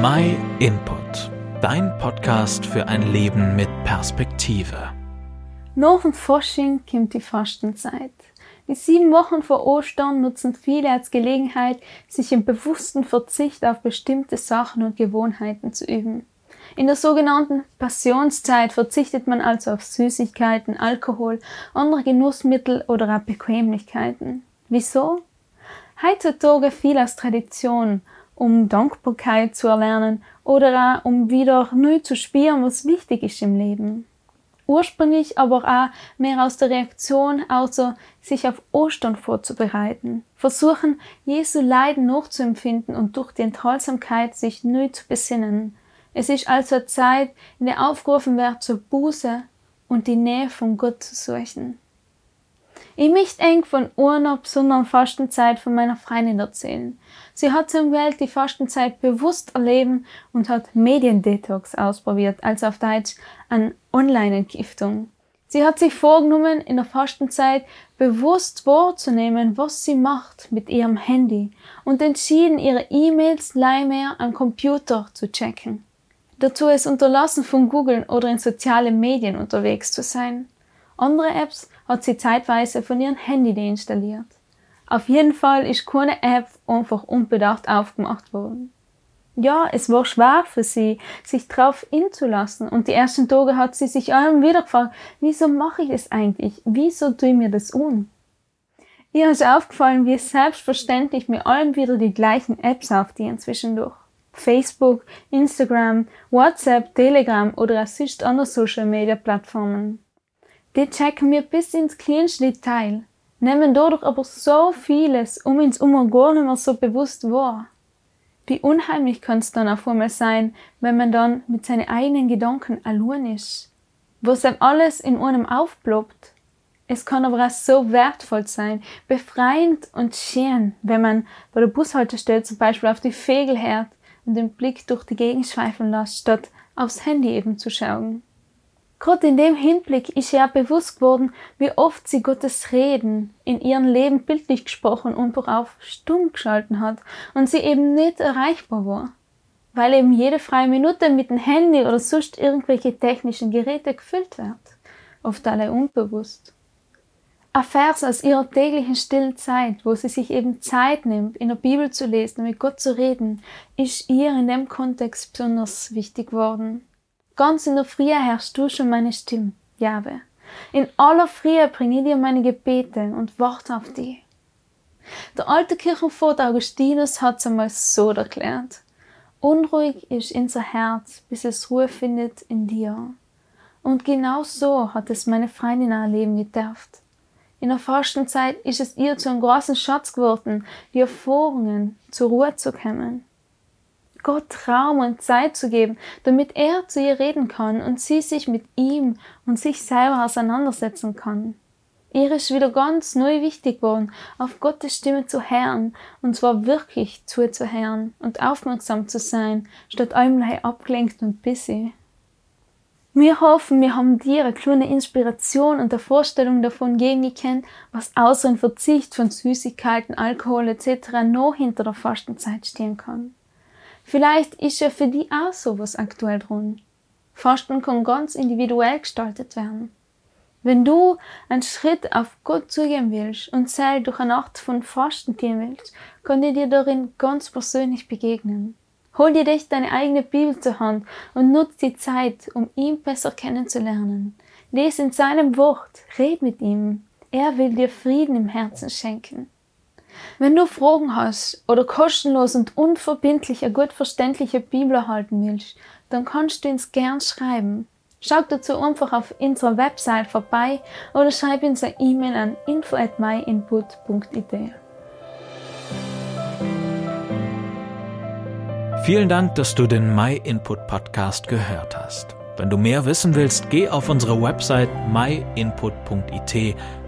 My Input, dein Podcast für ein Leben mit Perspektive. Nach dem Fasching kommt die Fastenzeit. Die sieben Wochen vor Ostern nutzen viele als Gelegenheit, sich im bewussten Verzicht auf bestimmte Sachen und Gewohnheiten zu üben. In der sogenannten Passionszeit verzichtet man also auf Süßigkeiten, Alkohol, andere Genussmittel oder auch Bequemlichkeiten. Wieso? Heutzutage viel aus Tradition, um Dankbarkeit zu erlernen oder auch um wieder neu zu spüren, was wichtig ist im Leben. Ursprünglich aber auch mehr aus der Reaktion, also sich auf Ostern vorzubereiten, versuchen, Jesu Leiden nachzuempfinden und durch die Enthaltsamkeit sich neu zu besinnen. Es ist also eine Zeit, in der aufgerufen wird zur Buße und die Nähe von Gott zu suchen. Ich möchte eng von einer besonderen Fastenzeit von meiner Freundin erzählen. Sie hat zum Welt die Fastenzeit bewusst erleben und hat Mediendetox ausprobiert, also auf Deutsch an Online-Entgiftung. Sie hat sich vorgenommen, in der Fastenzeit bewusst wahrzunehmen, was sie macht mit ihrem Handy und entschieden, ihre E-Mails mehr am Computer zu checken. Dazu es unterlassen, von Google oder in sozialen Medien unterwegs zu sein. Andere Apps hat sie zeitweise von ihrem Handy deinstalliert. Auf jeden Fall ist keine App einfach unbedacht aufgemacht worden. Ja, es war schwer für sie, sich drauf inzulassen. Und die ersten Tage hat sie sich allem wieder gefragt, wieso mache ich das eigentlich? Wieso tue ich mir das un? Ihr ist aufgefallen, wie selbstverständlich mir allem wieder die gleichen Apps aufdienen zwischendurch. Facebook, Instagram, WhatsApp, Telegram oder sonst andere Social Media Plattformen. Die checken wir bis ins kleinste Detail, nehmen dadurch aber so vieles um uns um gar nicht mehr so bewusst wahr. Wie unheimlich kann es dann auf einmal sein, wenn man dann mit seinen eigenen Gedanken allein ist, wo einem alles in einem aufploppt. Es kann aber auch so wertvoll sein, befreiend und schön, wenn man bei der Bushaltestelle zum Beispiel auf die Vögel hört und den Blick durch die Gegend schweifen lässt, statt aufs Handy eben zu schauen. Gerade in dem Hinblick ist ja bewusst geworden, wie oft sie Gottes Reden in ihrem Leben bildlich gesprochen und auch auf stumm geschalten hat und sie eben nicht erreichbar war. Weil eben jede freie Minute mit dem Handy oder sonst irgendwelche technischen Geräte gefüllt wird. Oft alle unbewusst. Ein Vers aus ihrer täglichen stillen Zeit, wo sie sich eben Zeit nimmt, in der Bibel zu lesen und mit Gott zu reden, ist ihr in dem Kontext besonders wichtig worden. Ganz in der Frühe herrschst du schon meine Stimme, Jahwe. In aller Frühe bringe ich dir meine Gebete und warte auf dich. Der alte Kirchenvater Augustinus hat es einmal so erklärt. Unruhig ist unser Herz, bis es Ruhe findet in dir. Und genau so hat es meine Freundin erleben gedurft. In der Fastenzeit ist es ihr zu einem großen Schatz geworden, die Erfahrungen zur Ruhe zu kommen. Gott Raum und Zeit zu geben, damit er zu ihr reden kann und sie sich mit ihm und sich selber auseinandersetzen kann. Ihr ist wieder ganz neu wichtig geworden, auf Gottes Stimme zu hören, und zwar wirklich zuzuhören und aufmerksam zu sein, statt einmal abgelenkt und busy. Wir hoffen, wir haben dir eine kleine Inspiration und eine Vorstellung davon geben können, was außer ein Verzicht von Süßigkeiten, Alkohol etc. noch hinter der Fastenzeit stehen kann. Vielleicht ist ja für die auch sowas aktuell dran. Fasten kann ganz individuell gestaltet werden. Wenn du einen Schritt auf Gott zugehen willst und selbst durch eine Nacht von Fasten gehen willst, kann er dir darin ganz persönlich begegnen. Hol dir dich deine eigene Bibel zur Hand und nutz die Zeit, um ihn besser kennenzulernen. Lies in seinem Wort, red mit ihm. Er will dir Frieden im Herzen schenken. Wenn du Fragen hast oder kostenlos und unverbindlich eine gut verständliche Bibel erhalten willst, dann kannst du uns gern schreiben. Schau dazu einfach auf unserer Website vorbei oder schreib uns eine E-Mail an info at myinput.it. Vielen Dank, dass du den MyInput Podcast gehört hast. Wenn du mehr wissen willst, geh auf unsere Website myinput.it